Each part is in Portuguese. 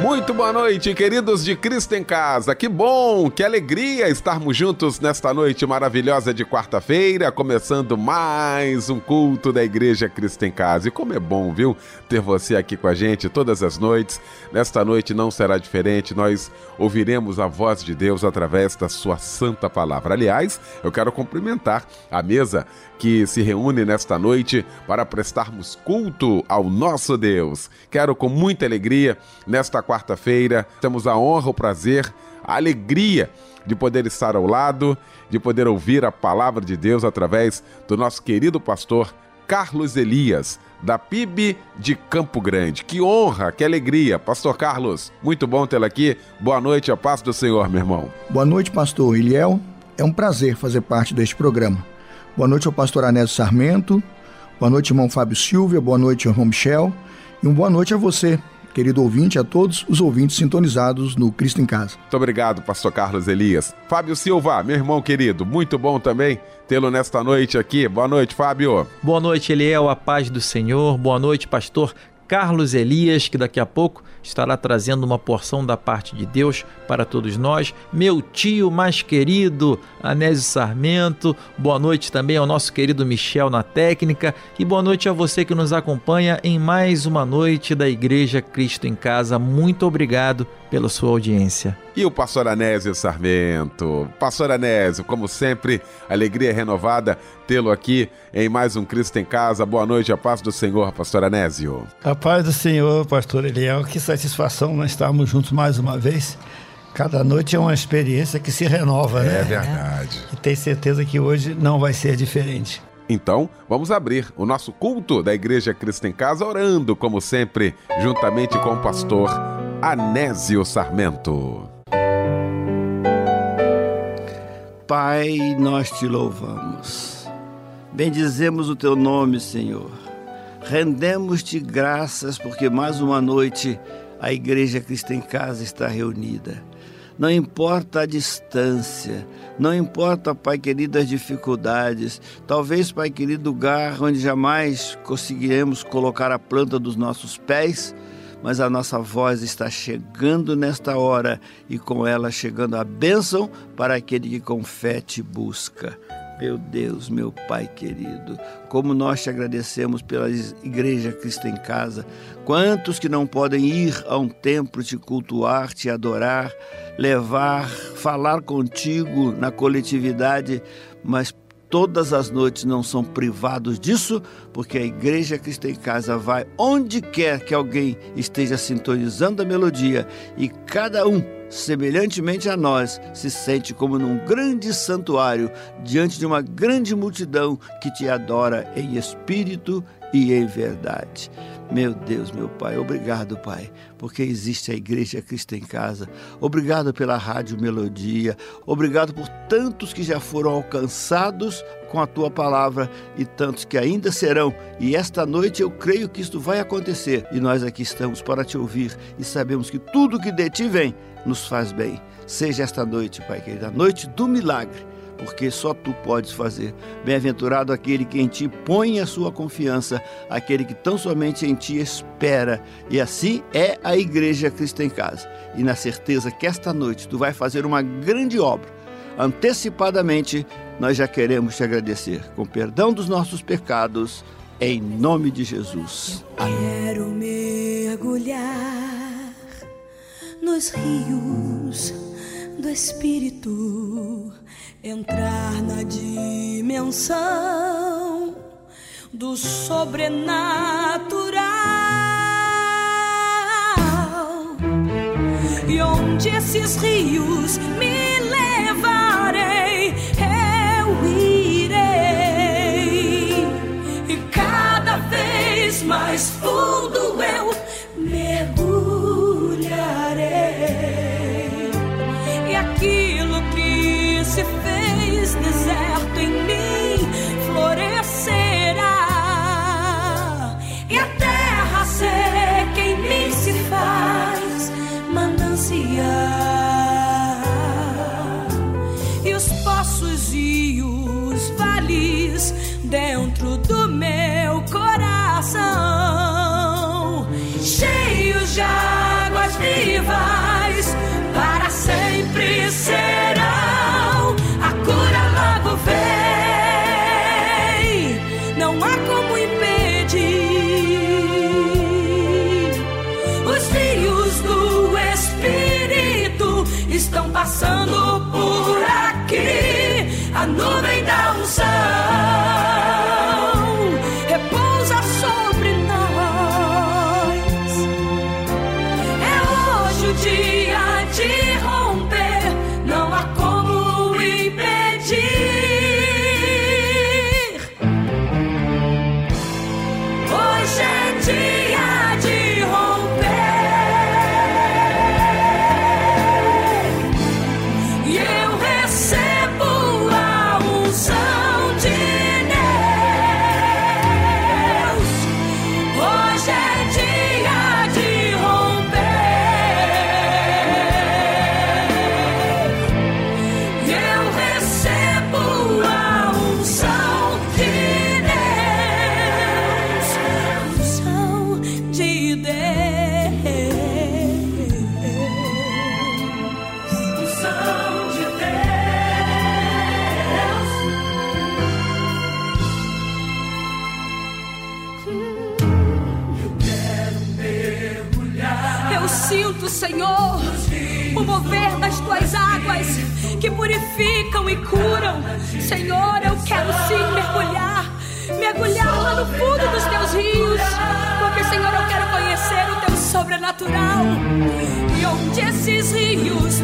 Muito boa noite, queridos de Cristo em Casa. Que bom, que alegria estarmos juntos nesta noite maravilhosa de quarta-feira, começando mais um culto da Igreja Cristo em Casa. E como é bom, viu, ter você aqui com a gente todas as noites. Nesta noite não será diferente, nós ouviremos a voz de Deus através da sua santa palavra. Aliás, eu quero cumprimentar a mesa que se reúne nesta noite para prestarmos culto ao nosso Deus. Quero com muita alegria, nesta quarta-feira, temos a honra, o prazer, a alegria de poder estar ao lado, de poder ouvir a palavra de Deus através do nosso querido pastor Carlos Elias, da PIB de Campo Grande. Que honra, que alegria. Pastor Carlos, muito bom tê-lo aqui. Boa noite, a paz do Senhor, meu irmão. Boa noite, pastor Eliel. É um prazer fazer parte deste programa. Boa noite ao pastor Anésio Sarmento. Boa noite, irmão Fábio Silva. Boa noite, irmão Michel. E uma boa noite a você, querido ouvinte, a todos os ouvintes sintonizados no Cristo em Casa. Muito obrigado, pastor Carlos Elias. Fábio Silva, meu irmão querido, muito bom também tê-lo nesta noite aqui. Boa noite, Fábio. Boa noite, Eliel, a paz do Senhor. Boa noite, pastor Carlos Elias, que daqui a pouco estará trazendo uma porção da parte de Deus para todos nós. Meu tio mais querido, Anésio Sarmento. Boa noite também ao nosso querido Michel na técnica e boa noite a você que nos acompanha em mais uma noite da Igreja Cristo em Casa. Muito obrigado pela sua audiência. E o pastor Anésio Sarmento. Pastor Anésio, como sempre, alegria renovada tê-lo aqui em mais um Cristo em Casa. Boa noite, a paz do Senhor, pastor Anésio. A paz do Senhor, pastor Eliel. Que satisfação nós estarmos juntos mais uma vez. Cada noite é uma experiência que se renova, é né? É verdade. E tenho certeza que hoje não vai ser diferente. Então, vamos abrir o nosso culto da Igreja Cristo em Casa, orando, como sempre, juntamente com o pastor Anésio Sarmento. Pai, nós te louvamos. Bendizemos o teu nome, Senhor. Rendemos-te graças porque mais uma noite a Igreja Cristo em Casa está reunida. Não importa a distância, não importa, Pai querido, as dificuldades. Talvez, Pai querido, lugar onde jamais conseguiremos colocar a planta dos nossos pés, mas a nossa voz está chegando nesta hora e com ela chegando a bênção para aquele que com fé te busca. Meu Deus, meu Pai querido, como nós te agradecemos pela Igreja Cristo em Casa. Quantos que não podem ir a um templo te cultuar, te adorar, levar, falar contigo na coletividade, mas todas as noites não são privados disso, porque a Igreja Cristo em Casa vai onde quer que alguém esteja sintonizando a melodia e cada um semelhantemente a nós, se sente como num grande santuário diante de uma grande multidão que te adora em espírito e em verdade. Meu Deus, meu Pai, obrigado, Pai, porque existe a Igreja Cristo em Casa. Obrigado pela Rádio Melodia. Obrigado por tantos que já foram alcançados com a tua palavra e tantos que ainda serão. E esta noite eu creio que isto vai acontecer. E nós aqui estamos para te ouvir e sabemos que tudo que de ti vem nos faz bem. Seja esta noite, Pai querido, a noite do milagre porque só tu podes fazer. Bem-aventurado aquele que em ti põe a sua confiança, aquele que tão somente em ti espera. E assim é a Igreja Cristo em Casa. E na certeza que esta noite tu vai fazer uma grande obra. Antecipadamente, nós já queremos te agradecer. Com perdão dos nossos pecados, em nome de Jesus. Quero mergulhar nos rios do Espírito entrar na dimensão do sobrenatural e onde esses rios me levarem, vez mais fundo eu mergulharei. E aquilo que se fez deserto em mim florescerá. E a terra ser quem mim se faz manancial. E os poços e os vales dentro do meu. e curam. Senhor, eu quero sim mergulhar, mergulhar lá no fundo dos teus rios, porque, Senhor, eu quero conhecer o teu sobrenatural. E onde esses rios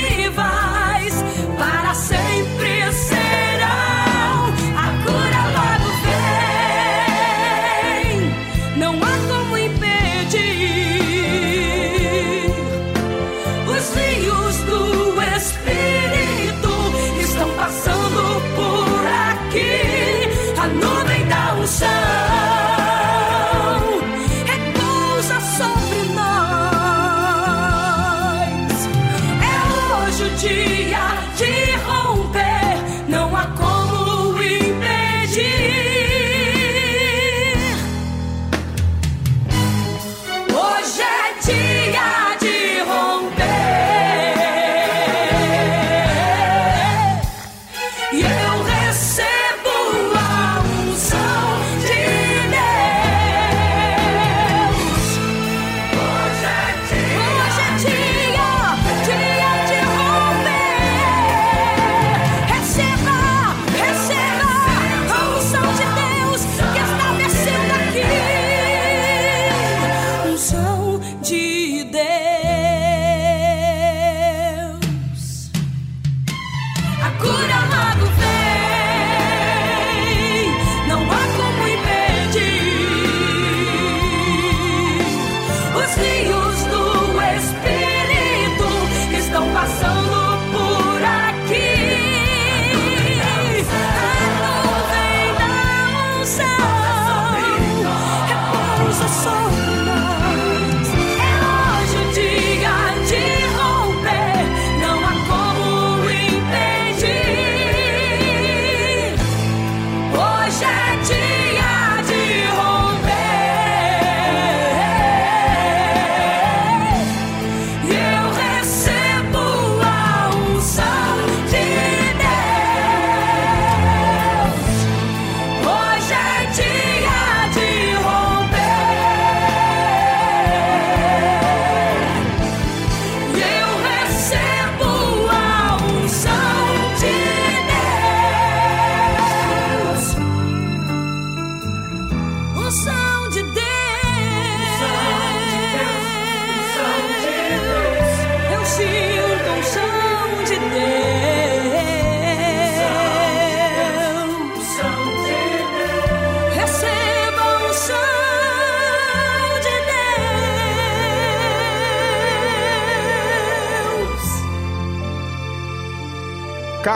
viva.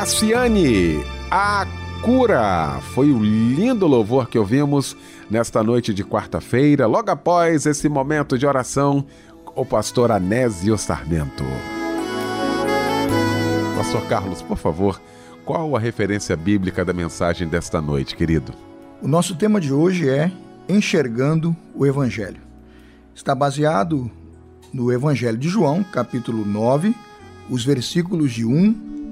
Cassiane, a cura. Foi o lindo louvor que ouvimos nesta noite de quarta-feira, logo após esse momento de oração, o pastor Anésio Sarmento. Pastor Carlos, por favor, qual a referência bíblica da mensagem desta noite, querido? O nosso tema de hoje é Enxergando o Evangelho. Está baseado no Evangelho de João, capítulo 9, os versículos de 1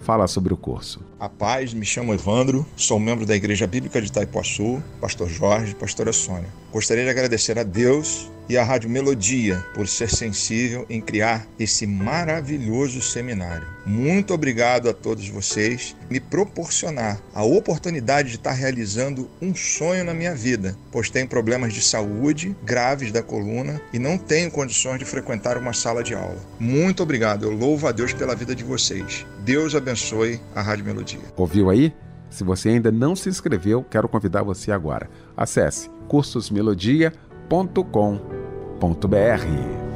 fala sobre o curso. A paz, me chamo Evandro, sou membro da Igreja Bíblica de Itaipuaçu, pastor Jorge, pastora Sônia. Gostaria de agradecer a Deus e à Rádio Melodia por ser sensível em criar esse maravilhoso seminário. Muito obrigado a todos vocês me proporcionar a oportunidade de estar realizando um sonho na minha vida, pois tenho problemas de saúde graves da coluna e não tenho condições de frequentar uma sala de aula. Muito obrigado, eu louvo a Deus pela vida de vocês. Deus abençoe a Rádio Melodia. Ouviu aí? Se você ainda não se inscreveu, quero convidar você agora. Acesse cursosmelodia.com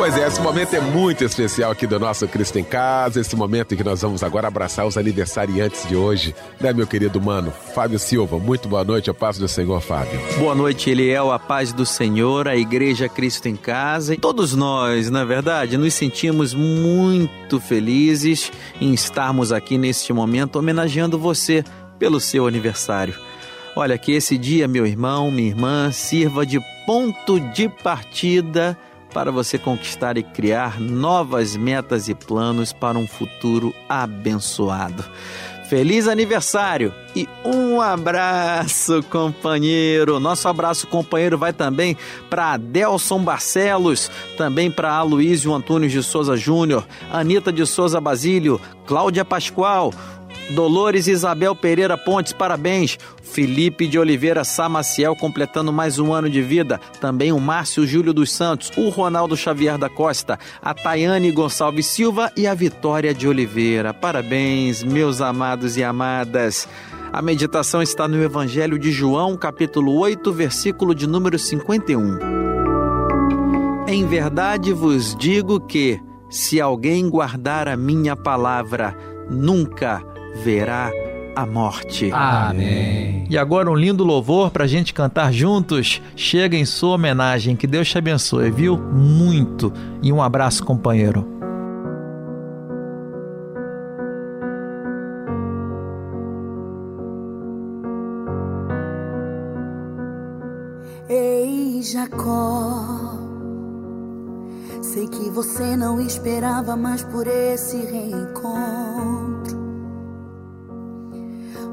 Pois é, esse momento é muito especial aqui do nosso Cristo em Casa, esse momento em que nós vamos agora abraçar os aniversariantes de hoje, né, meu querido mano? Fábio Silva, muito boa noite, a paz do Senhor, Fábio. Boa noite, Eliel, a paz do Senhor, a Igreja Cristo em Casa. Todos nós, na verdade, nos sentimos muito felizes em estarmos aqui neste momento homenageando você pelo seu aniversário. Olha, que esse dia, meu irmão, minha irmã, sirva de ponto de partida para você conquistar e criar novas metas e planos para um futuro abençoado. Feliz aniversário e um abraço, companheiro. Nosso abraço, companheiro, vai também para Adelson Barcelos, também para Aloysio Antônio de Souza Júnior, Anita de Souza Basílio, Cláudia Pascoal, Dolores Isabel Pereira Pontes, parabéns. Felipe de Oliveira Samaciel completando mais um ano de vida. Também o Márcio Júlio dos Santos, o Ronaldo Xavier da Costa, a Tayane Gonçalves Silva e a Vitória de Oliveira. Parabéns, meus amados e amadas. A meditação está no Evangelho de João, capítulo 8, versículo de número 51. Em verdade vos digo que, se alguém guardar a minha palavra, nunca verá a morte. Amém. E agora um lindo louvor para a gente cantar juntos. Chega em sua homenagem. Que Deus te abençoe, viu? Muito. E um abraço, companheiro. Ei, Jacó. Sei que você não esperava mais por esse reencontro.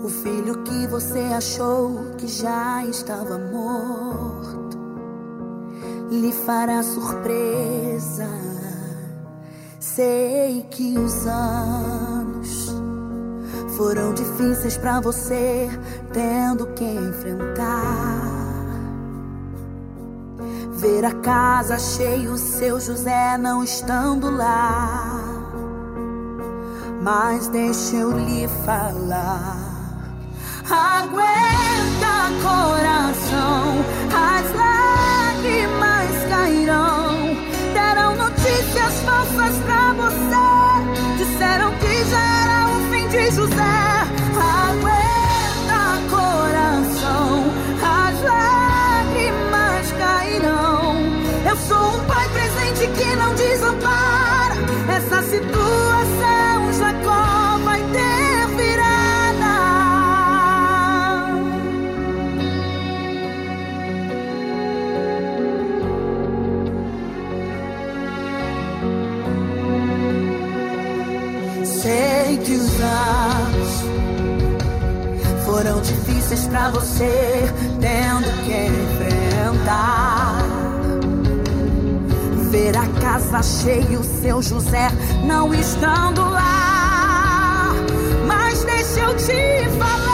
O filho que você achou que já estava morto lhe fará surpresa. Sei que os anos foram difíceis para você, tendo que enfrentar. Ver a casa cheia, o seu José não estando lá. Mas deixa eu lhe falar. Aguenta, coração, as lágrimas cairão. Deram notícias falsas pra você. Disseram que já era o fim de José. Aguenta, coração, as lágrimas cairão. Eu sou um pai presente que não desampara. Essa situação, difíceis pra você, tendo que enfrentar. ver a casa cheia, o seu José não estando lá. Mas deixa eu te falar.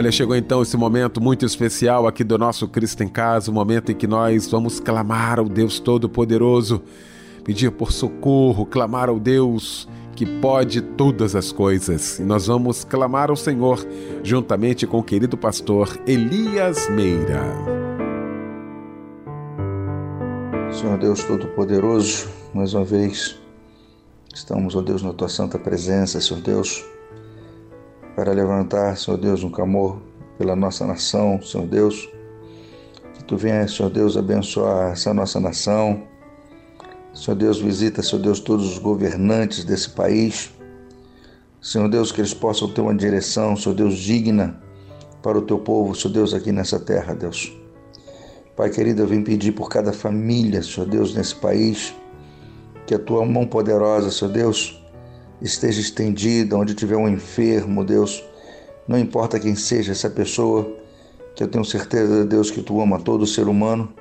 Olha, chegou então esse momento muito especial aqui do nosso Cristo em Casa, o momento em que nós vamos clamar ao Deus Todo-Poderoso, pedir por socorro, clamar ao Deus que pode todas as coisas. E nós vamos clamar ao Senhor juntamente com o querido pastor Elias Meira. Senhor Deus Todo-Poderoso, mais uma vez estamos, ó Deus, na tua santa presença, Senhor Deus para levantar, Senhor Deus, um clamor pela nossa nação, Senhor Deus. Que tu venha, Senhor Deus, abençoar essa nossa nação. Senhor Deus, visita, Senhor Deus, todos os governantes desse país. Senhor Deus, que eles possam ter uma direção, Senhor Deus, digna para o teu povo, Senhor Deus, aqui nessa terra, Deus. Pai querido, eu vim pedir por cada família, Senhor Deus, nesse país, que a tua mão poderosa, Senhor Deus, esteja estendida, onde tiver um enfermo, Deus. Não importa quem seja essa pessoa, que eu tenho certeza, Deus, que tu ama todo ser humano,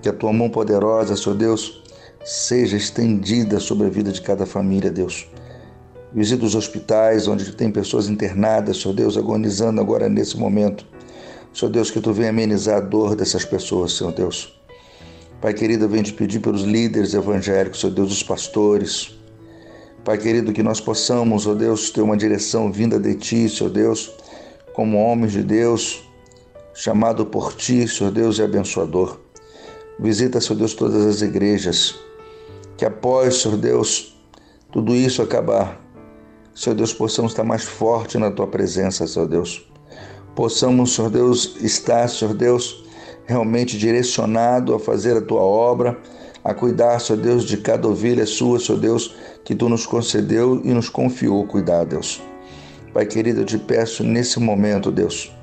que a tua mão poderosa, Senhor Deus, seja estendida sobre a vida de cada família, Deus. Visita os hospitais onde tem pessoas internadas, Senhor Deus, agonizando agora nesse momento. Senhor Deus, que tu venha amenizar a dor dessas pessoas, Senhor Deus. Pai querido, eu venho te pedir pelos líderes evangélicos, Senhor Deus, os pastores, Pai querido, que nós possamos, ó Deus, ter uma direção vinda de Ti, Senhor Deus, como homens de Deus, chamado por Ti, Senhor Deus, e abençoador. Visita, Senhor Deus, todas as igrejas, que após, Senhor Deus, tudo isso acabar, Senhor Deus, possamos estar mais forte na Tua presença, Senhor Deus. Possamos, Senhor Deus, estar, Senhor Deus, realmente direcionado a fazer a Tua obra, a cuidar, Senhor Deus, de cada ovelha sua, Senhor Deus, que tu nos concedeu e nos confiou cuidar, Deus. Pai querido, eu te peço nesse momento, Deus.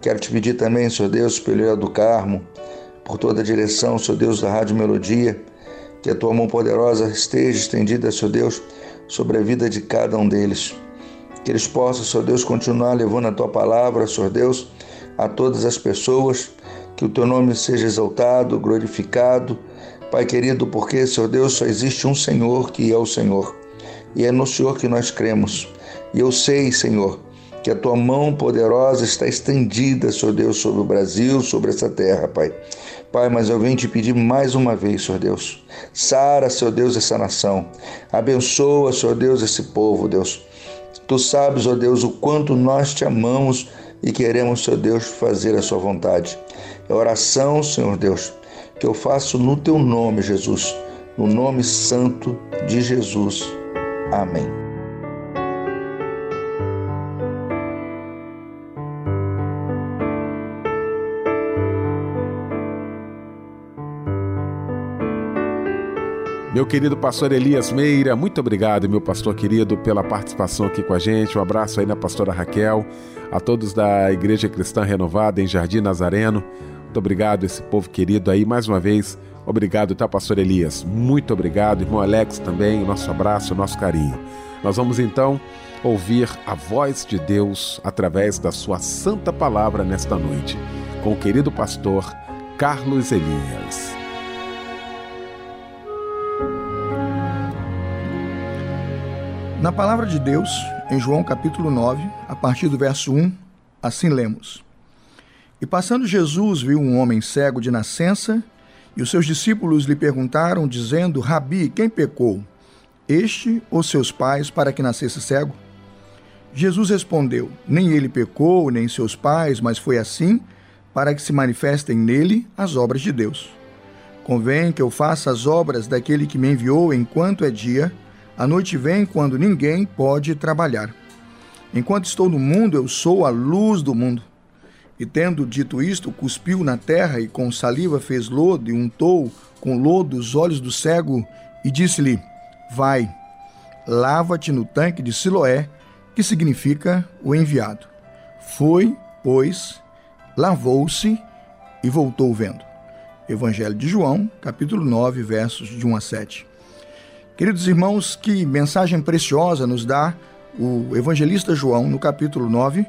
Quero te pedir também, Senhor Deus, pelo do Carmo, por toda a direção, Senhor Deus, da Rádio Melodia, que a tua mão poderosa esteja estendida, Senhor Deus, sobre a vida de cada um deles. Que eles possam, Senhor Deus, continuar levando a tua palavra, Senhor Deus, a todas as pessoas que o teu nome seja exaltado, glorificado. Pai querido, porque, Senhor Deus, só existe um Senhor que é o Senhor. E é no Senhor que nós cremos. E eu sei, Senhor, que a tua mão poderosa está estendida, Senhor Deus, sobre o Brasil, sobre essa terra, Pai. Pai, mas eu venho te pedir mais uma vez, Senhor Deus. Sara, Senhor Deus, essa nação. Abençoa, Senhor Deus, esse povo, Deus. Tu sabes, ó Deus, o quanto nós te amamos e queremos, Senhor Deus, fazer a sua vontade. É oração, Senhor Deus, que eu faço no teu nome, Jesus, no nome santo de Jesus. Amém. Meu querido pastor Elias Meira, muito obrigado, meu pastor querido, pela participação aqui com a gente. Um abraço aí na pastora Raquel, a todos da Igreja Cristã Renovada em Jardim Nazareno. Muito obrigado, esse povo querido aí, mais uma vez. Obrigado, tá, pastor Elias? Muito obrigado, irmão Alex também. O nosso abraço, o nosso carinho. Nós vamos então ouvir a voz de Deus através da sua santa palavra nesta noite, com o querido pastor Carlos Elias. Na palavra de Deus, em João capítulo 9, a partir do verso 1, assim lemos: E passando Jesus viu um homem cego de nascença, e os seus discípulos lhe perguntaram, dizendo: Rabi, quem pecou? Este ou seus pais para que nascesse cego? Jesus respondeu: Nem ele pecou, nem seus pais, mas foi assim para que se manifestem nele as obras de Deus. Convém que eu faça as obras daquele que me enviou enquanto é dia a noite vem quando ninguém pode trabalhar. Enquanto estou no mundo, eu sou a luz do mundo. E tendo dito isto, cuspiu na terra e com saliva fez lodo e untou com lodo os olhos do cego e disse-lhe: Vai, lava-te no tanque de Siloé, que significa o enviado. Foi, pois, lavou-se e voltou vendo. Evangelho de João, capítulo 9, versos de 1 a 7. Queridos irmãos, que mensagem preciosa nos dá o evangelista João no capítulo 9,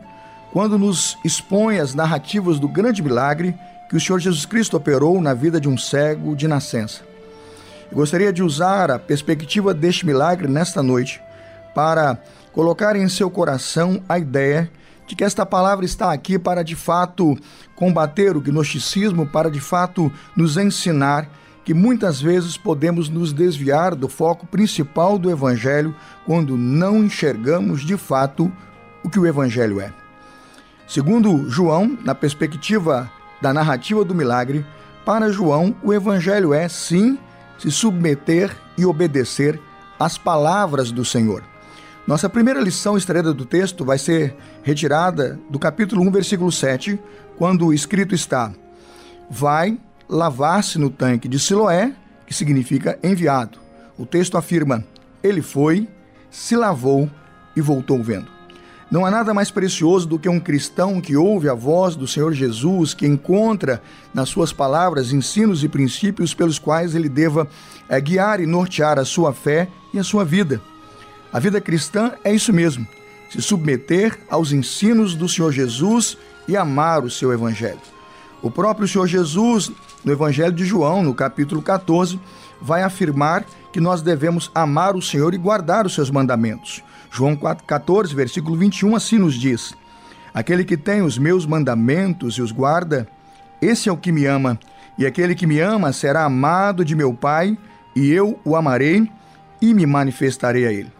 quando nos expõe as narrativas do grande milagre que o Senhor Jesus Cristo operou na vida de um cego de nascença. Eu gostaria de usar a perspectiva deste milagre nesta noite para colocar em seu coração a ideia de que esta palavra está aqui para de fato combater o gnosticismo, para de fato nos ensinar que muitas vezes podemos nos desviar do foco principal do Evangelho quando não enxergamos de fato o que o Evangelho é. Segundo João, na perspectiva da narrativa do milagre, para João, o Evangelho é, sim, se submeter e obedecer às palavras do Senhor. Nossa primeira lição extraída do texto vai ser retirada do capítulo 1, versículo 7, quando escrito está: Vai lavar-se no tanque de Siloé, que significa enviado. O texto afirma: ele foi, se lavou e voltou vendo. Não há nada mais precioso do que um cristão que ouve a voz do Senhor Jesus, que encontra nas suas palavras ensinos e princípios pelos quais ele deva é, guiar e nortear a sua fé e a sua vida. A vida cristã é isso mesmo: se submeter aos ensinos do Senhor Jesus e amar o seu evangelho. O próprio Senhor Jesus, no Evangelho de João, no capítulo 14, vai afirmar que nós devemos amar o Senhor e guardar os seus mandamentos. João 14, versículo 21, assim nos diz: Aquele que tem os meus mandamentos e os guarda, esse é o que me ama, e aquele que me ama será amado de meu Pai, e eu o amarei e me manifestarei a ele.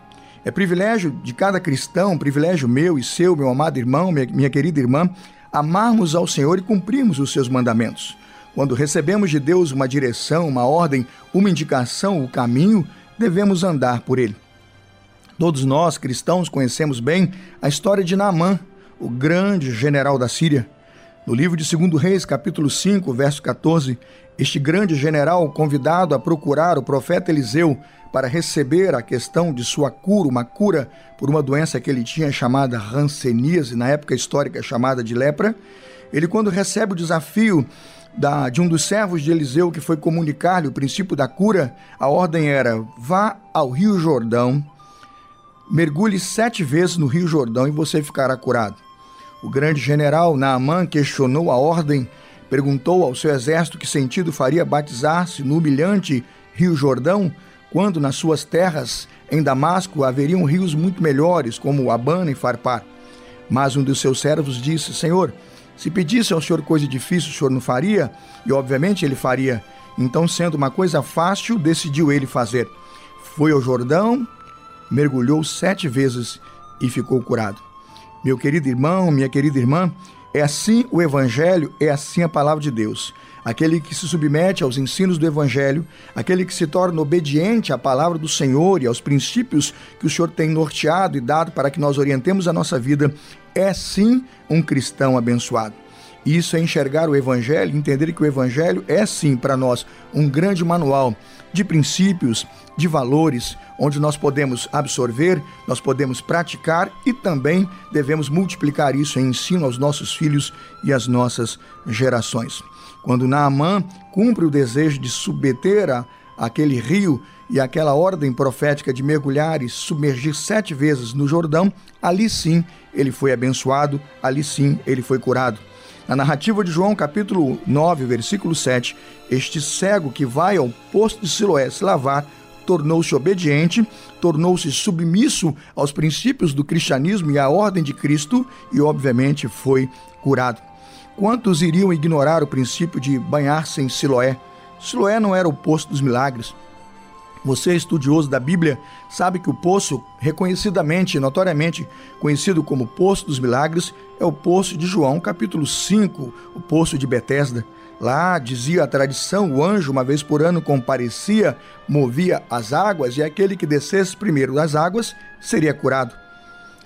É privilégio de cada cristão, privilégio meu e seu, meu amado irmão, minha, querida irmã, amarmos ao Senhor e cumprirmos os seus mandamentos. Quando recebemos de Deus uma direção, uma ordem, uma indicação, o caminho, devemos andar por ele. Todos nós, cristãos, conhecemos bem a história de Naamã, o grande general da Síria. No livro de 2 Reis, capítulo 5, verso 14, este grande general, convidado a procurar o profeta Eliseu para receber a questão de sua cura, uma cura por uma doença que ele tinha chamada ranceníase, na época histórica chamada de lepra, ele, quando recebe o desafio da, de um dos servos de Eliseu que foi comunicar-lhe o princípio da cura, a ordem era: vá ao Rio Jordão, mergulhe sete vezes no Rio Jordão e você ficará curado. O grande general Naamã questionou a ordem, perguntou ao seu exército que sentido faria batizar-se no humilhante Rio Jordão, quando nas suas terras em Damasco haveriam rios muito melhores, como Abana e Farpar. Mas um dos seus servos disse: Senhor, se pedisse ao senhor coisa difícil, o senhor não faria? E obviamente ele faria. Então, sendo uma coisa fácil, decidiu ele fazer. Foi ao Jordão, mergulhou sete vezes e ficou curado. Meu querido irmão, minha querida irmã, é assim o Evangelho, é assim a palavra de Deus. Aquele que se submete aos ensinos do Evangelho, aquele que se torna obediente à palavra do Senhor e aos princípios que o Senhor tem norteado e dado para que nós orientemos a nossa vida, é sim um cristão abençoado. Isso é enxergar o Evangelho, entender que o Evangelho é sim para nós um grande manual de princípios, de valores, onde nós podemos absorver, nós podemos praticar e também devemos multiplicar isso em ensino aos nossos filhos e às nossas gerações. Quando Naamã cumpre o desejo de submeter a aquele rio e aquela ordem profética de mergulhar e submergir sete vezes no Jordão, ali sim ele foi abençoado, ali sim ele foi curado. Na narrativa de João, capítulo 9, versículo 7, este cego que vai ao posto de Siloé se lavar tornou-se obediente, tornou-se submisso aos princípios do cristianismo e à ordem de Cristo e, obviamente, foi curado. Quantos iriam ignorar o princípio de banhar-se em Siloé? Siloé não era o posto dos milagres. Você, estudioso da Bíblia, sabe que o poço, reconhecidamente notoriamente conhecido como Poço dos Milagres, é o poço de João, capítulo 5, o poço de Betesda. Lá, dizia a tradição, o anjo, uma vez por ano, comparecia, movia as águas, e aquele que descesse primeiro das águas seria curado.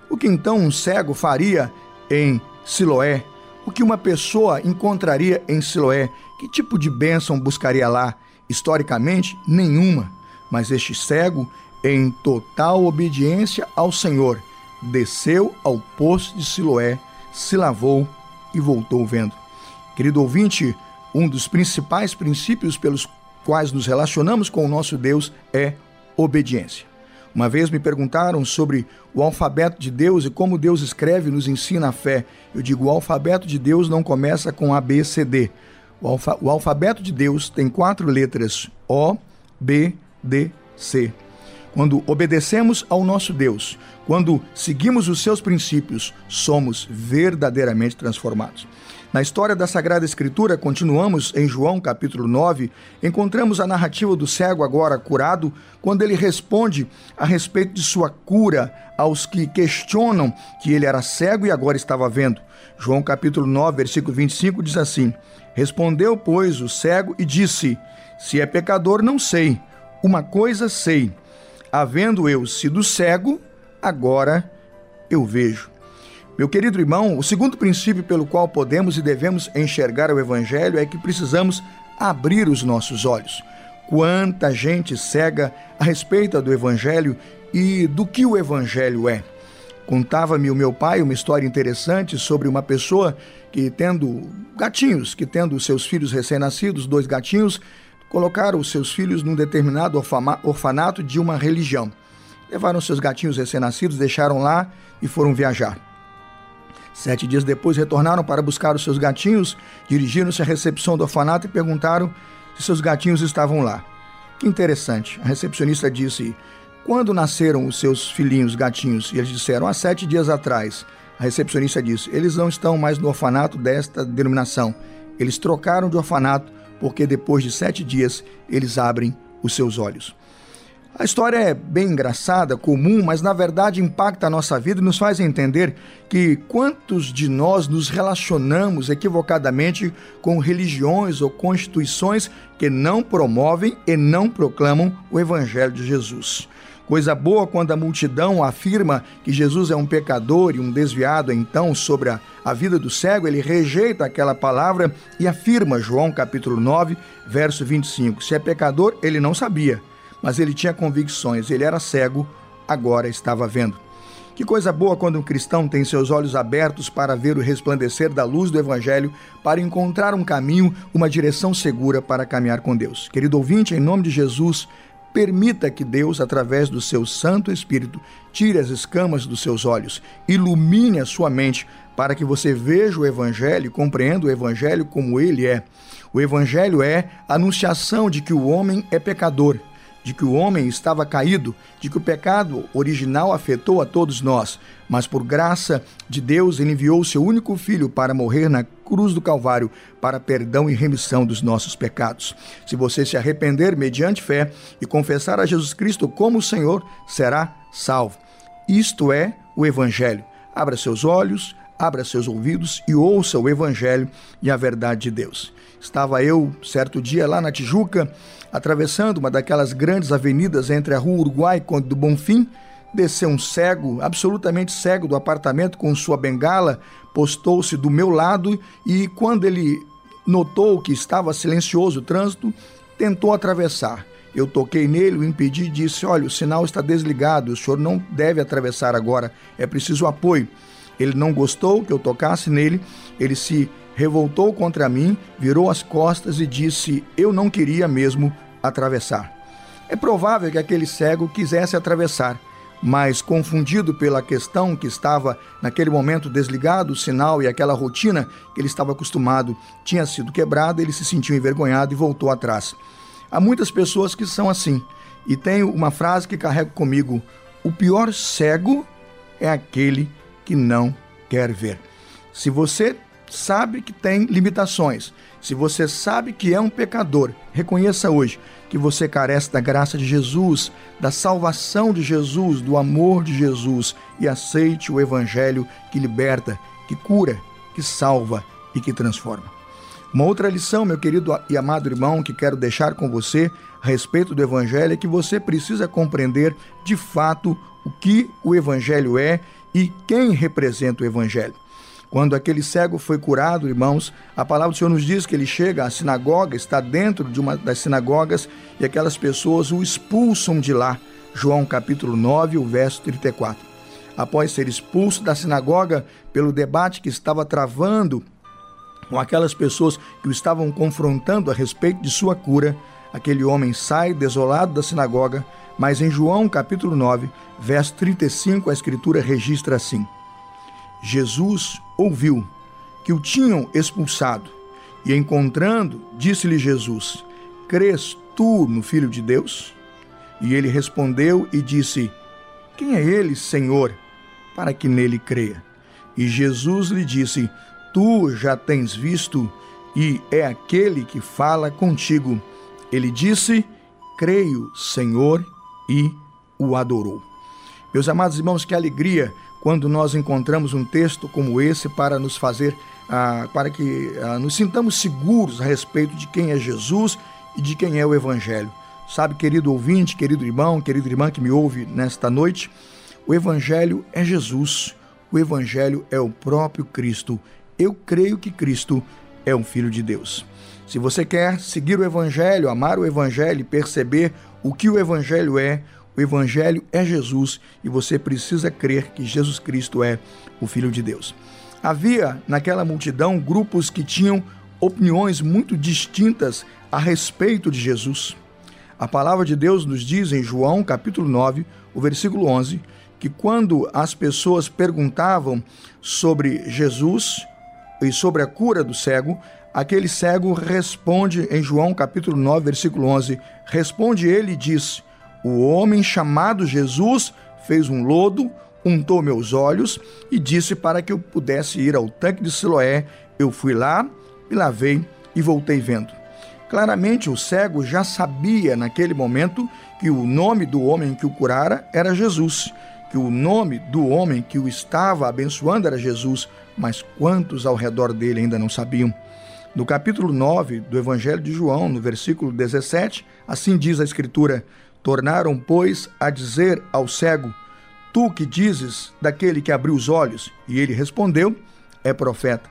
O que então um cego faria em Siloé? O que uma pessoa encontraria em Siloé? Que tipo de bênção buscaria lá? Historicamente, nenhuma. Mas este cego, em total obediência ao Senhor, desceu ao poço de Siloé se lavou e voltou vendo. Querido ouvinte, um dos principais princípios pelos quais nos relacionamos com o nosso Deus é obediência. Uma vez me perguntaram sobre o alfabeto de Deus e como Deus escreve e nos ensina a fé. Eu digo: o alfabeto de Deus não começa com A, B, C, D. O, alfa, o alfabeto de Deus tem quatro letras: O, B, C. Quando obedecemos ao nosso Deus, quando seguimos os seus princípios, somos verdadeiramente transformados. Na história da Sagrada Escritura, continuamos em João capítulo 9, encontramos a narrativa do cego agora curado, quando ele responde a respeito de sua cura aos que questionam que ele era cego e agora estava vendo. João capítulo 9, versículo 25 diz assim: Respondeu, pois, o cego e disse: Se é pecador, não sei. Uma coisa sei havendo eu sido cego, agora eu vejo. Meu querido irmão, o segundo princípio pelo qual podemos e devemos enxergar o Evangelho é que precisamos abrir os nossos olhos. Quanta gente cega a respeito do Evangelho e do que o Evangelho é. Contava-me o meu pai uma história interessante sobre uma pessoa que, tendo gatinhos, que tendo seus filhos recém-nascidos, dois gatinhos, colocaram os seus filhos num determinado orfanato de uma religião. Levaram seus gatinhos recém-nascidos, deixaram lá e foram viajar. Sete dias depois retornaram para buscar os seus gatinhos, dirigiram-se à recepção do orfanato e perguntaram se seus gatinhos estavam lá. Que interessante. A recepcionista disse: Quando nasceram os seus filhinhos gatinhos? E eles disseram: Há sete dias atrás. A recepcionista disse: Eles não estão mais no orfanato desta denominação. Eles trocaram de orfanato porque depois de sete dias eles abrem os seus olhos. A história é bem engraçada, comum, mas na verdade impacta a nossa vida e nos faz entender que quantos de nós nos relacionamos equivocadamente com religiões ou constituições que não promovem e não proclamam o Evangelho de Jesus. Coisa boa quando a multidão afirma que Jesus é um pecador e um desviado, então, sobre a, a vida do cego, ele rejeita aquela palavra e afirma, João capítulo 9, verso 25: se é pecador, ele não sabia, mas ele tinha convicções, ele era cego, agora estava vendo. Que coisa boa quando um cristão tem seus olhos abertos para ver o resplandecer da luz do Evangelho, para encontrar um caminho, uma direção segura para caminhar com Deus. Querido ouvinte, em nome de Jesus, Permita que Deus, através do seu Santo Espírito, tire as escamas dos seus olhos, ilumine a sua mente para que você veja o Evangelho e compreenda o Evangelho como ele é. O Evangelho é a anunciação de que o homem é pecador de que o homem estava caído, de que o pecado original afetou a todos nós, mas por graça de Deus ele enviou o seu único filho para morrer na cruz do Calvário para perdão e remissão dos nossos pecados. Se você se arrepender mediante fé e confessar a Jesus Cristo como Senhor, será salvo. Isto é o evangelho. Abra seus olhos, abra seus ouvidos e ouça o evangelho e a verdade de Deus. Estava eu, certo dia, lá na Tijuca, atravessando uma daquelas grandes avenidas entre a rua Uruguai e Conde do Bonfim, desceu um cego, absolutamente cego, do apartamento com sua bengala, postou-se do meu lado e, quando ele notou que estava silencioso o trânsito, tentou atravessar. Eu toquei nele, o impedi e disse: Olha, o sinal está desligado, o senhor não deve atravessar agora, é preciso apoio. Ele não gostou que eu tocasse nele, ele se revoltou contra mim, virou as costas e disse: Eu não queria mesmo atravessar. É provável que aquele cego quisesse atravessar, mas confundido pela questão que estava naquele momento desligado, o sinal e aquela rotina que ele estava acostumado tinha sido quebrada, ele se sentiu envergonhado e voltou atrás. Há muitas pessoas que são assim, e tenho uma frase que carrego comigo: o pior cego é aquele que não quer ver. Se você sabe que tem limitações, se você sabe que é um pecador, reconheça hoje que você carece da graça de Jesus, da salvação de Jesus, do amor de Jesus e aceite o Evangelho que liberta, que cura, que salva e que transforma. Uma outra lição, meu querido e amado irmão, que quero deixar com você a respeito do Evangelho é que você precisa compreender de fato o que o Evangelho é e quem representa o Evangelho. Quando aquele cego foi curado, irmãos, a palavra do Senhor nos diz que ele chega à sinagoga, está dentro de uma das sinagogas e aquelas pessoas o expulsam de lá. João capítulo 9, o verso 34. Após ser expulso da sinagoga pelo debate que estava travando com aquelas pessoas que o estavam confrontando a respeito de sua cura, aquele homem sai desolado da sinagoga, mas em João capítulo 9, verso 35, a escritura registra assim: Jesus ouviu que o tinham expulsado e, encontrando, disse-lhe Jesus: Crês tu no Filho de Deus? E ele respondeu e disse: Quem é ele, Senhor, para que nele creia? E Jesus lhe disse: Tu já tens visto, e é aquele que fala contigo. Ele disse: Creio, Senhor, e o adorou. Meus amados irmãos, que alegria quando nós encontramos um texto como esse para nos fazer, ah, para que ah, nos sintamos seguros a respeito de quem é Jesus e de quem é o Evangelho. Sabe, querido ouvinte, querido irmão, querida irmã que me ouve nesta noite, o Evangelho é Jesus, o Evangelho é o próprio Cristo. Eu creio que Cristo é um Filho de Deus. Se você quer seguir o Evangelho, amar o Evangelho e perceber o que o Evangelho é, o Evangelho é Jesus e você precisa crer que Jesus Cristo é o Filho de Deus. Havia naquela multidão grupos que tinham opiniões muito distintas a respeito de Jesus. A palavra de Deus nos diz em João capítulo 9, o versículo 11, que quando as pessoas perguntavam sobre Jesus e sobre a cura do cego, aquele cego responde em João capítulo 9, versículo 11, responde ele e diz: o homem chamado Jesus fez um lodo, untou meus olhos e disse para que eu pudesse ir ao tanque de Siloé. Eu fui lá, me lavei e voltei vendo. Claramente o cego já sabia naquele momento que o nome do homem que o curara era Jesus, que o nome do homem que o estava abençoando era Jesus, mas quantos ao redor dele ainda não sabiam? No capítulo 9 do Evangelho de João, no versículo 17, assim diz a Escritura: Tornaram, pois, a dizer ao cego: Tu que dizes daquele que abriu os olhos? E ele respondeu: É profeta.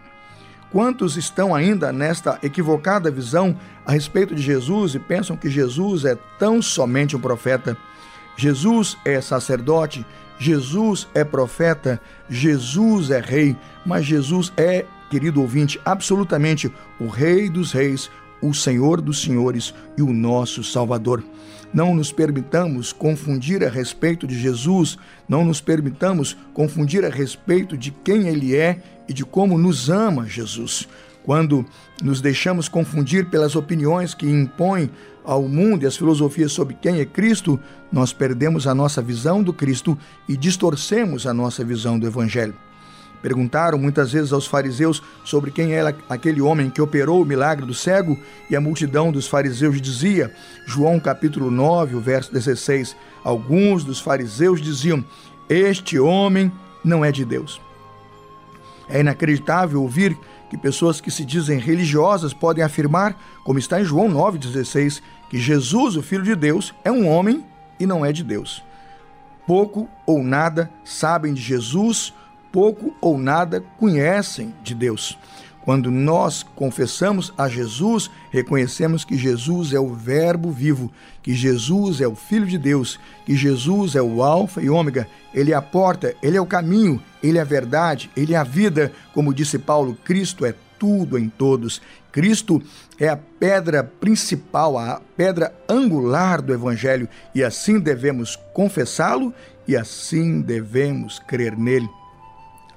Quantos estão ainda nesta equivocada visão a respeito de Jesus e pensam que Jesus é tão somente um profeta? Jesus é sacerdote, Jesus é profeta, Jesus é rei, mas Jesus é, querido ouvinte, absolutamente o Rei dos Reis, o Senhor dos Senhores e o nosso Salvador. Não nos permitamos confundir a respeito de Jesus, não nos permitamos confundir a respeito de quem Ele é e de como nos ama Jesus. Quando nos deixamos confundir pelas opiniões que impõem ao mundo e as filosofias sobre quem é Cristo, nós perdemos a nossa visão do Cristo e distorcemos a nossa visão do Evangelho. Perguntaram muitas vezes aos fariseus sobre quem era aquele homem que operou o milagre do cego, e a multidão dos fariseus dizia, João capítulo 9, o verso 16, alguns dos fariseus diziam: Este homem não é de Deus. É inacreditável ouvir que pessoas que se dizem religiosas podem afirmar, como está em João 9,16, que Jesus, o Filho de Deus, é um homem e não é de Deus. Pouco ou nada sabem de Jesus, pouco ou nada conhecem de Deus. Quando nós confessamos a Jesus, reconhecemos que Jesus é o Verbo vivo, que Jesus é o Filho de Deus, que Jesus é o Alfa e Ômega, ele é a porta, ele é o caminho, ele é a verdade, ele é a vida. Como disse Paulo, Cristo é tudo em todos. Cristo é a pedra principal, a pedra angular do Evangelho, e assim devemos confessá-lo e assim devemos crer nele.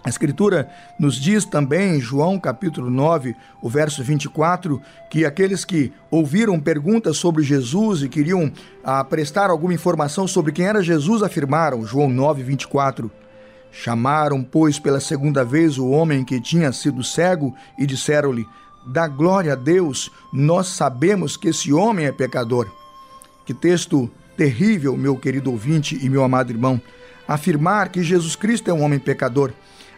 A Escritura nos diz também, em João capítulo 9, o verso 24, que aqueles que ouviram perguntas sobre Jesus e queriam ah, prestar alguma informação sobre quem era Jesus afirmaram, João 9, 24, Chamaram, pois, pela segunda vez o homem que tinha sido cego e disseram-lhe: Dá glória a Deus, nós sabemos que esse homem é pecador. Que texto terrível, meu querido ouvinte e meu amado irmão, afirmar que Jesus Cristo é um homem pecador.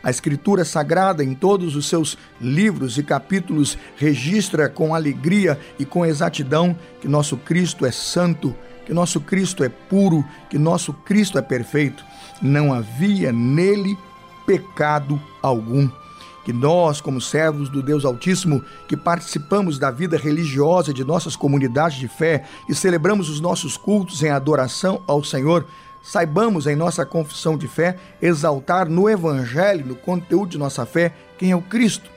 A Escritura Sagrada, em todos os seus livros e capítulos, registra com alegria e com exatidão que nosso Cristo é santo, que nosso Cristo é puro, que nosso Cristo é perfeito. Não havia nele pecado algum. Que nós, como servos do Deus Altíssimo, que participamos da vida religiosa de nossas comunidades de fé e celebramos os nossos cultos em adoração ao Senhor, saibamos em nossa confissão de fé exaltar no Evangelho, no conteúdo de nossa fé, quem é o Cristo.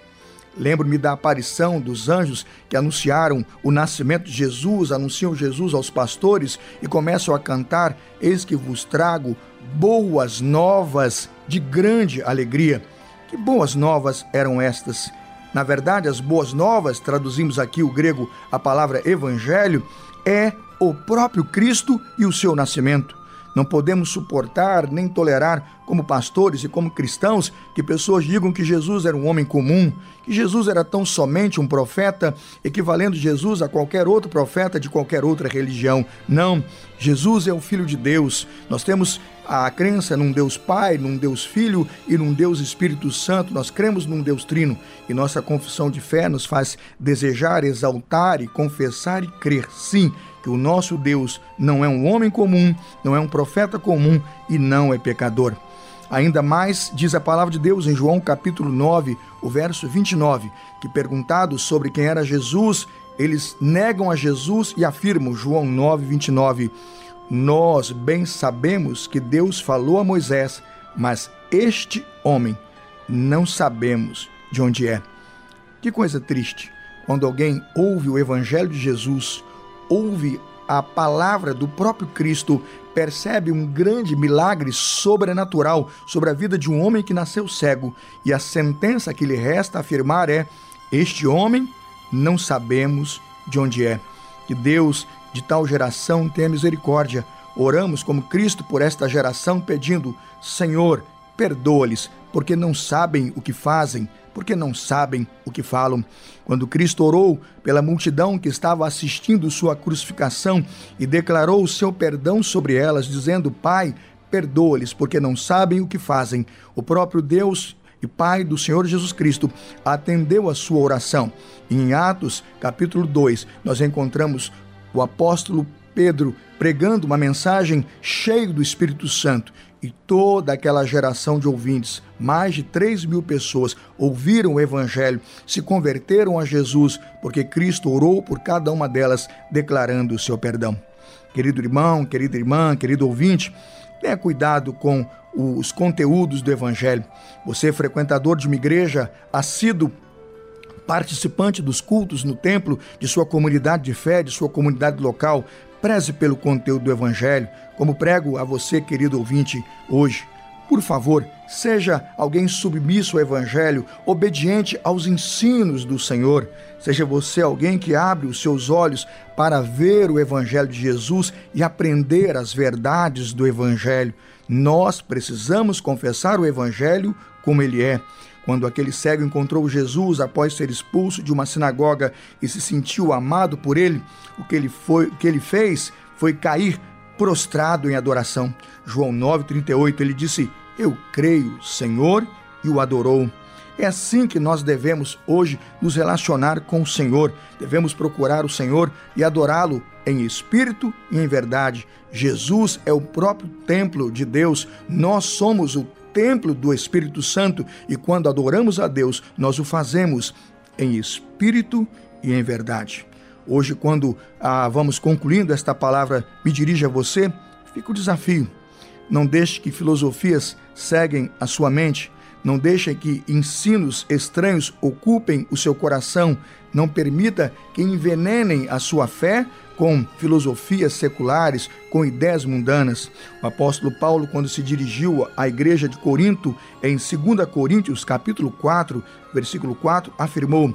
Lembro-me da aparição dos anjos que anunciaram o nascimento de Jesus, anunciam Jesus aos pastores e começam a cantar: Eis que vos trago boas novas de grande alegria. Que boas novas eram estas? Na verdade, as boas novas, traduzimos aqui o grego a palavra evangelho, é o próprio Cristo e o seu nascimento. Não podemos suportar nem tolerar, como pastores e como cristãos, que pessoas digam que Jesus era um homem comum, que Jesus era tão somente um profeta, equivalendo Jesus a qualquer outro profeta de qualquer outra religião. Não, Jesus é o Filho de Deus. Nós temos a crença num Deus Pai, num Deus Filho e num Deus Espírito Santo. Nós cremos num Deus Trino e nossa confissão de fé nos faz desejar, exaltar e confessar e crer, sim, o nosso Deus não é um homem comum, não é um profeta comum e não é pecador. Ainda mais diz a palavra de Deus em João capítulo 9, o verso 29, que perguntados sobre quem era Jesus, eles negam a Jesus e afirmam, João 9, 29, nós bem sabemos que Deus falou a Moisés, mas este homem não sabemos de onde é. Que coisa triste quando alguém ouve o evangelho de Jesus, ouve a palavra do próprio Cristo, percebe um grande milagre sobrenatural sobre a vida de um homem que nasceu cego, e a sentença que lhe resta afirmar é: Este homem não sabemos de onde é. Que Deus de tal geração tenha misericórdia. Oramos como Cristo por esta geração, pedindo: Senhor, perdoa-lhes, porque não sabem o que fazem porque não sabem o que falam. Quando Cristo orou pela multidão que estava assistindo sua crucificação e declarou o seu perdão sobre elas, dizendo: Pai, perdoa-lhes, porque não sabem o que fazem. O próprio Deus e Pai do Senhor Jesus Cristo atendeu a sua oração. Em Atos, capítulo 2, nós encontramos o apóstolo Pedro pregando uma mensagem cheio do Espírito Santo e toda aquela geração de ouvintes, mais de 3 mil pessoas, ouviram o Evangelho, se converteram a Jesus, porque Cristo orou por cada uma delas, declarando o seu perdão. Querido irmão, querida irmã, querido ouvinte, tenha cuidado com os conteúdos do Evangelho. Você, frequentador de uma igreja assíduo, participante dos cultos no templo, de sua comunidade de fé, de sua comunidade local. Preze pelo conteúdo do Evangelho, como prego a você, querido ouvinte, hoje. Por favor, seja alguém submisso ao Evangelho, obediente aos ensinos do Senhor. Seja você alguém que abre os seus olhos para ver o Evangelho de Jesus e aprender as verdades do Evangelho. Nós precisamos confessar o Evangelho como ele é. Quando aquele cego encontrou Jesus após ser expulso de uma sinagoga e se sentiu amado por ele, o que ele, foi, o que ele fez foi cair prostrado em adoração. João 9,38, ele disse: eu creio, Senhor, e o adorou. É assim que nós devemos hoje nos relacionar com o Senhor. Devemos procurar o Senhor e adorá-lo em espírito e em verdade. Jesus é o próprio templo de Deus. Nós somos o templo do Espírito Santo e quando adoramos a Deus, nós o fazemos em espírito e em verdade. Hoje, quando ah, vamos concluindo esta palavra, me dirige a você, fica o desafio não deixe que filosofias seguem a sua mente. Não deixe que ensinos estranhos ocupem o seu coração. Não permita que envenenem a sua fé com filosofias seculares, com ideias mundanas. O apóstolo Paulo, quando se dirigiu à igreja de Corinto, em 2 Coríntios, capítulo 4, versículo 4, afirmou: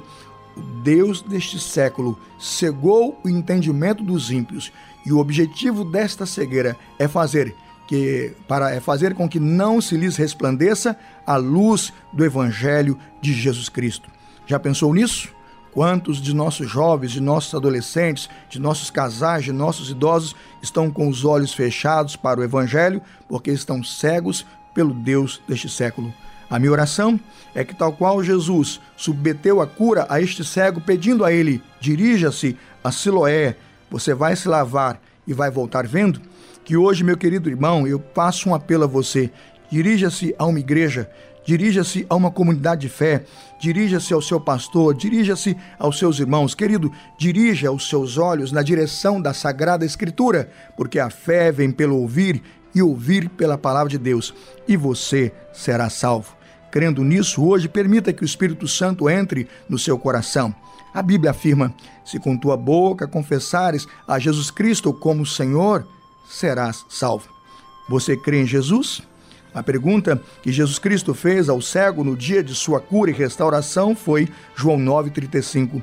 "O Deus deste século cegou o entendimento dos ímpios, e o objetivo desta cegueira é fazer que para é fazer com que não se lhes resplandeça a luz do evangelho de Jesus Cristo. Já pensou nisso? Quantos de nossos jovens, de nossos adolescentes, de nossos casais, de nossos idosos estão com os olhos fechados para o evangelho porque estão cegos pelo Deus deste século? A minha oração é que, tal qual Jesus submeteu a cura a este cego, pedindo a ele: dirija-se a Siloé, você vai se lavar e vai voltar vendo que hoje, meu querido irmão, eu passo um apelo a você. Dirija-se a uma igreja, dirija-se a uma comunidade de fé, dirija-se ao seu pastor, dirija-se aos seus irmãos. Querido, dirija os seus olhos na direção da Sagrada Escritura, porque a fé vem pelo ouvir e ouvir pela palavra de Deus, e você será salvo. Crendo nisso, hoje, permita que o Espírito Santo entre no seu coração. A Bíblia afirma: se com tua boca confessares a Jesus Cristo como Senhor, serás salvo. Você crê em Jesus? A pergunta que Jesus Cristo fez ao cego no dia de sua cura e restauração foi João 9,35.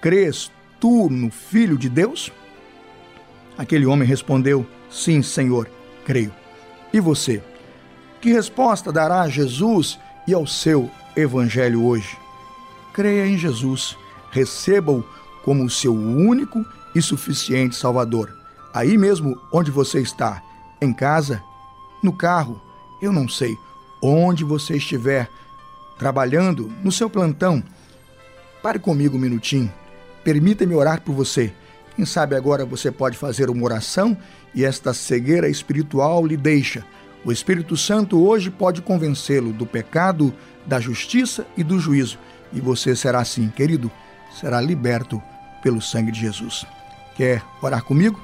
Crês tu no Filho de Deus? Aquele homem respondeu: Sim, Senhor, creio. E você? Que resposta dará a Jesus e ao seu Evangelho hoje? Creia em Jesus, receba-o como o seu único e suficiente Salvador aí mesmo onde você está, em casa, no carro, eu não sei, onde você estiver, trabalhando, no seu plantão. Pare comigo um minutinho, permita-me orar por você. Quem sabe agora você pode fazer uma oração e esta cegueira espiritual lhe deixa. O Espírito Santo hoje pode convencê-lo do pecado, da justiça e do juízo. E você será assim, querido, será liberto pelo sangue de Jesus. Quer orar comigo?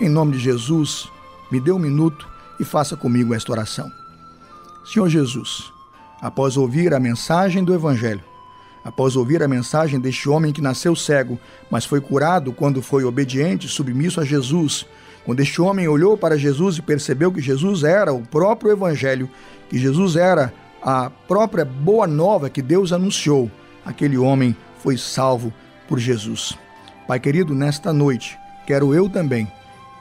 Em nome de Jesus, me dê um minuto e faça comigo esta oração. Senhor Jesus, após ouvir a mensagem do Evangelho, após ouvir a mensagem deste homem que nasceu cego, mas foi curado quando foi obediente e submisso a Jesus, quando este homem olhou para Jesus e percebeu que Jesus era o próprio Evangelho, que Jesus era a própria boa nova que Deus anunciou, aquele homem foi salvo por Jesus. Pai querido, nesta noite, quero eu também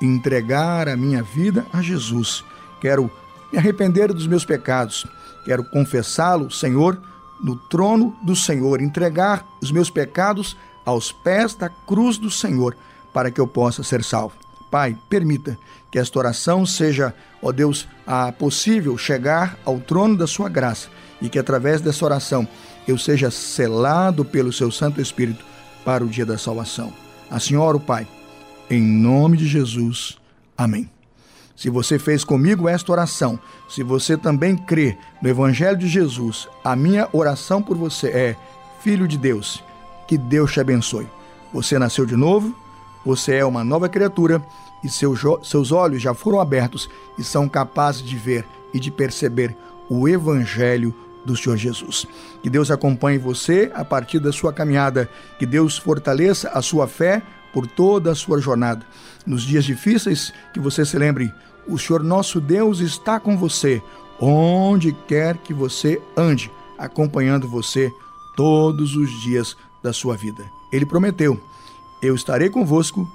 entregar a minha vida a Jesus. Quero me arrepender dos meus pecados. Quero confessá-lo, Senhor, no trono do Senhor, entregar os meus pecados aos pés da cruz do Senhor, para que eu possa ser salvo. Pai, permita que esta oração seja, ó Deus, a possível chegar ao trono da sua graça e que através dessa oração eu seja selado pelo seu Santo Espírito para o dia da salvação. A Senhora, o Pai, em nome de Jesus. Amém. Se você fez comigo esta oração, se você também crê no Evangelho de Jesus, a minha oração por você é: Filho de Deus, que Deus te abençoe. Você nasceu de novo, você é uma nova criatura e seus, seus olhos já foram abertos e são capazes de ver e de perceber o Evangelho do Senhor Jesus. Que Deus acompanhe você a partir da sua caminhada, que Deus fortaleça a sua fé por toda a sua jornada. Nos dias difíceis, que você se lembre, o Senhor nosso Deus está com você, onde quer que você ande, acompanhando você todos os dias da sua vida. Ele prometeu: Eu estarei convosco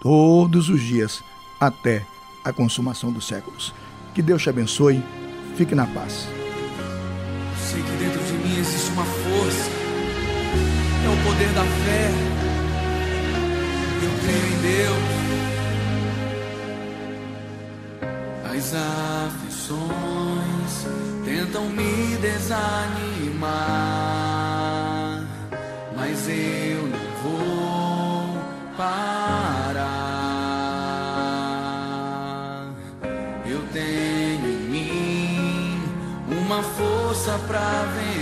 todos os dias até a consumação dos séculos. Que Deus te abençoe. Fique na paz. Sei que dentro de mim existe uma força. É o poder da fé. Creio em Deus. As aflições tentam me desanimar, mas eu não vou parar. Eu tenho em mim uma força para vencer.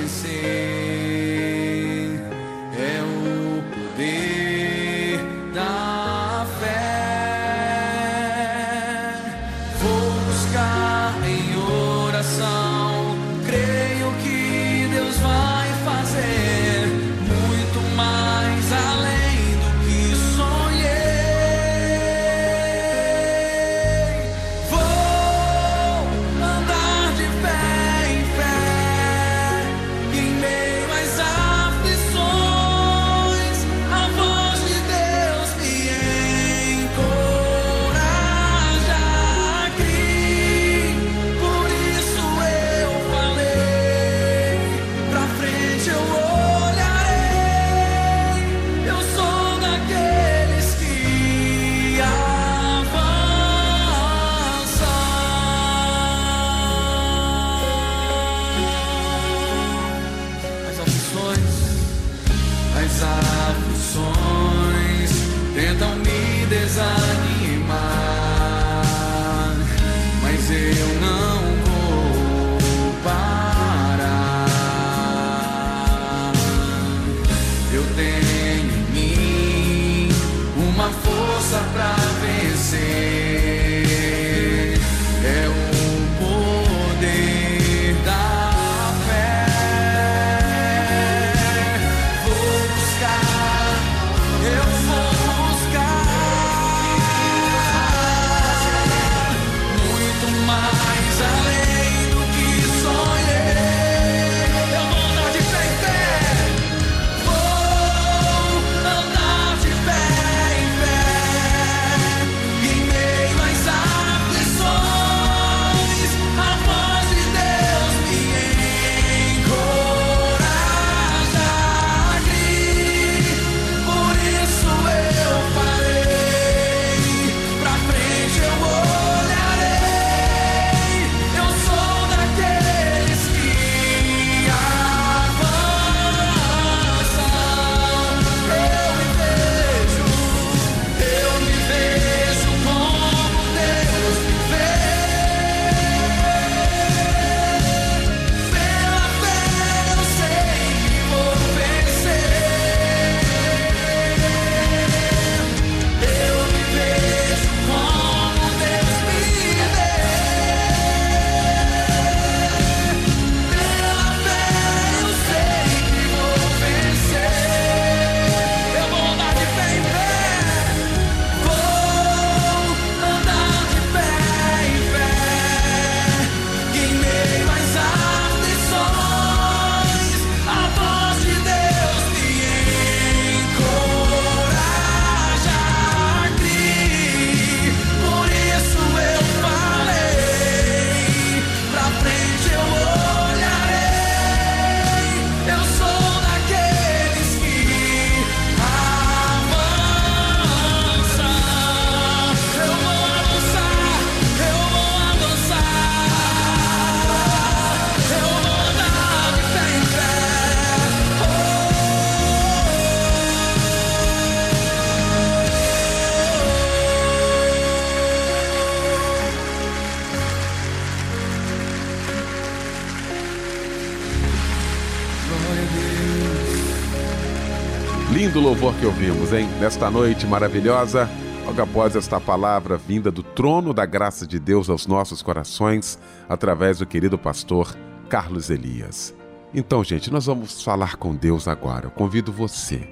Que ouvimos, hein? Nesta noite maravilhosa, logo após esta palavra vinda do trono da graça de Deus aos nossos corações, através do querido pastor Carlos Elias. Então, gente, nós vamos falar com Deus agora. Eu convido você.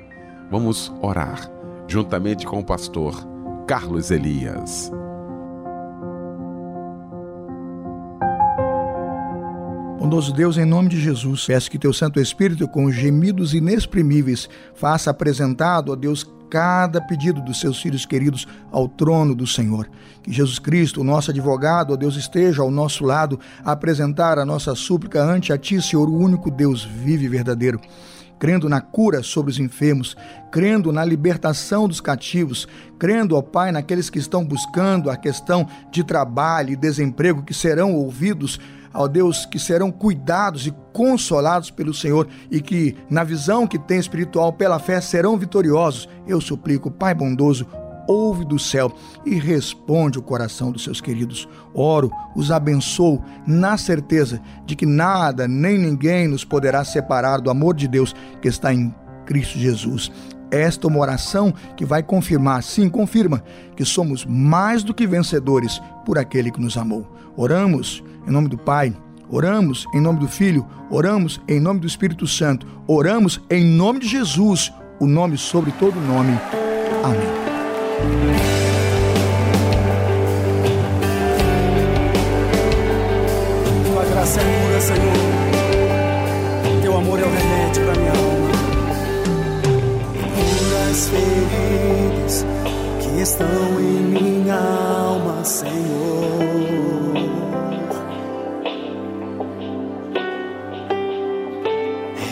Vamos orar juntamente com o pastor Carlos Elias. Bondoso Deus, em nome de Jesus, peço que teu Santo Espírito, com gemidos inexprimíveis, faça apresentado, ó Deus, cada pedido dos seus filhos queridos ao trono do Senhor. Que Jesus Cristo, o nosso advogado, ó Deus, esteja ao nosso lado a apresentar a nossa súplica ante a Ti, Senhor, o único Deus vive e verdadeiro crendo na cura sobre os enfermos, crendo na libertação dos cativos, crendo, ó Pai, naqueles que estão buscando a questão de trabalho e desemprego, que serão ouvidos ó Deus, que serão cuidados e consolados pelo Senhor e que, na visão que tem espiritual pela fé, serão vitoriosos. Eu suplico, Pai bondoso, ouve do céu e responde o coração dos seus queridos. Oro, os abençoo na certeza de que nada nem ninguém nos poderá separar do amor de Deus que está em Cristo Jesus. Esta é uma oração que vai confirmar, sim, confirma, que somos mais do que vencedores por aquele que nos amou. Oramos em nome do Pai, oramos em nome do Filho, oramos em nome do Espírito Santo, oramos em nome de Jesus, o nome sobre todo nome. Amém. É Senhor. Teu amor é o remédio para minha alma. Curas feridas que estão em minha alma, Senhor.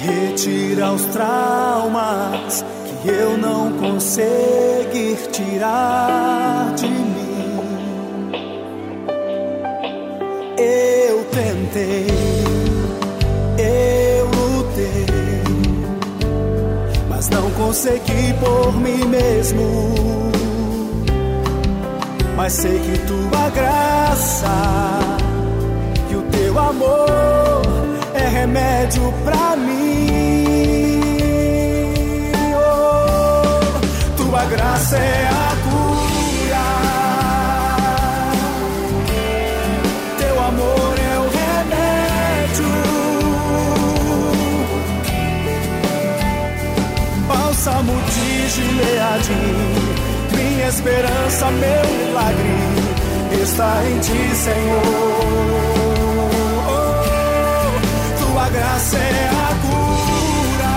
Retira os traumas que eu não conseguir tirar de mim. Eu tentei, eu mas não consegui por mim mesmo. Mas sei que tua graça e o teu amor é remédio pra mim. Oh, tua graça é a de minha esperança, meu milagre está em ti, Senhor. Tua graça é a cura,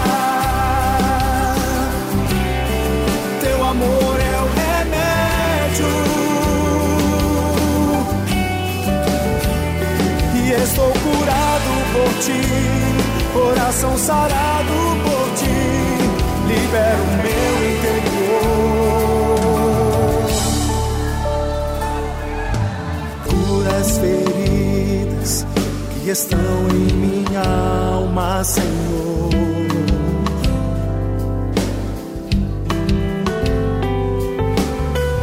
teu amor é o remédio. E estou curado por ti, coração sarado por libera o meu interior. Curas feridas que estão em minha alma, Senhor.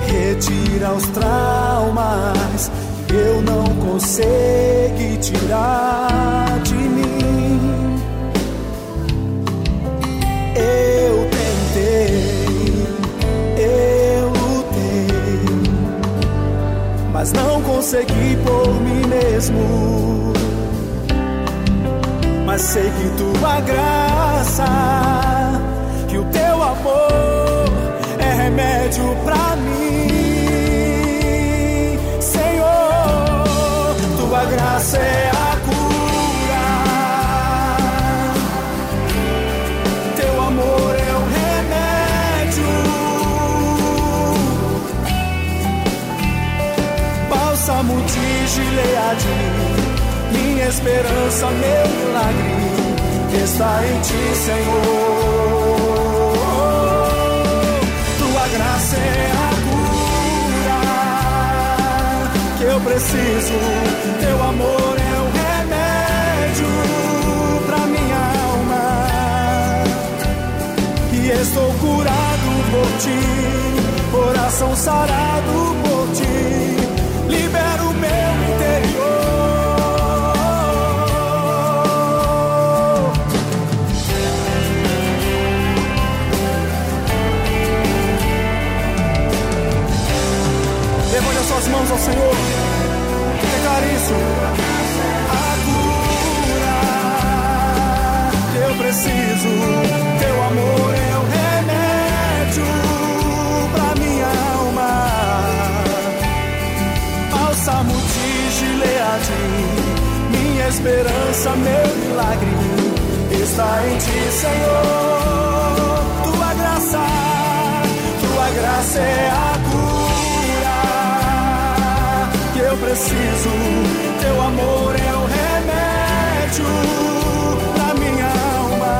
Retira os traumas que eu não consigo tirar consegui por mim mesmo mas sei que tua graça, que o teu amor é remédio pra mim, Senhor. Tua graça é Gileade minha esperança, meu milagre está em ti, Senhor. Tua graça é a cura que eu preciso, teu amor é o remédio pra minha alma. E estou curado por ti, coração sarado por ao Senhor, declara isso. A cura, eu preciso, teu amor é o remédio pra minha alma. Balsamo de Gileade, minha esperança, meu milagre está em ti, Senhor. Amor é o remédio na minha alma.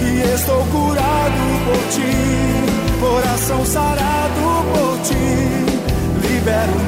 E estou curado por ti, coração sarado por ti. Libera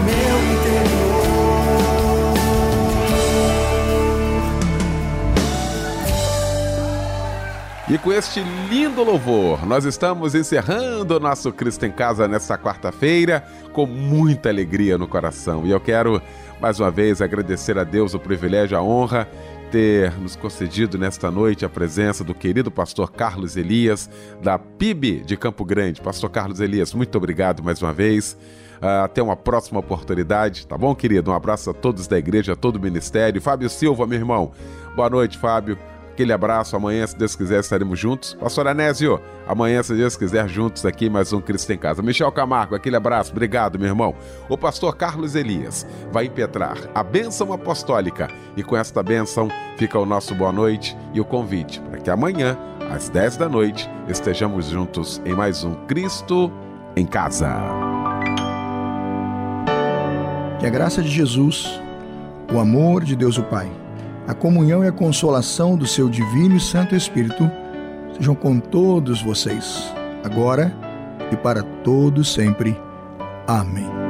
E com este lindo louvor, nós estamos encerrando o nosso Cristo em Casa nesta quarta-feira com muita alegria no coração. E eu quero mais uma vez agradecer a Deus o privilégio, a honra ter nos concedido nesta noite a presença do querido pastor Carlos Elias, da PIB de Campo Grande. Pastor Carlos Elias, muito obrigado mais uma vez. Uh, até uma próxima oportunidade, tá bom, querido? Um abraço a todos da igreja, a todo o ministério. Fábio Silva, meu irmão. Boa noite, Fábio. Aquele abraço, amanhã, se Deus quiser, estaremos juntos. Pastor Anésio, amanhã, se Deus quiser, juntos aqui, mais um Cristo em Casa. Michel Camargo, aquele abraço, obrigado, meu irmão. O pastor Carlos Elias vai impetrar a bênção apostólica e com esta bênção fica o nosso boa noite e o convite para que amanhã, às 10 da noite, estejamos juntos em mais um Cristo em Casa. Que a graça de Jesus, o amor de Deus o Pai a comunhão e a consolação do seu divino e santo Espírito sejam com todos vocês, agora e para todos sempre. Amém.